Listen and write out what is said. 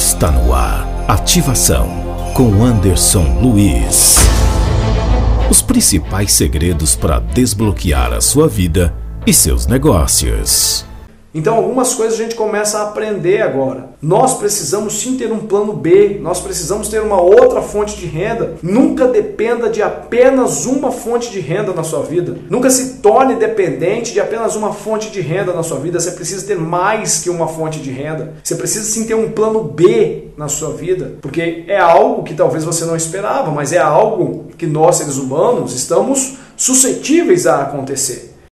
Está no ar. Ativação com Anderson Luiz. Os principais segredos para desbloquear a sua vida e seus negócios. Então, algumas coisas a gente começa a aprender agora. Nós precisamos sim ter um plano B, nós precisamos ter uma outra fonte de renda. Nunca dependa de apenas uma fonte de renda na sua vida. Nunca se torne dependente de apenas uma fonte de renda na sua vida. Você precisa ter mais que uma fonte de renda. Você precisa sim ter um plano B na sua vida, porque é algo que talvez você não esperava, mas é algo que nós, seres humanos, estamos suscetíveis a acontecer.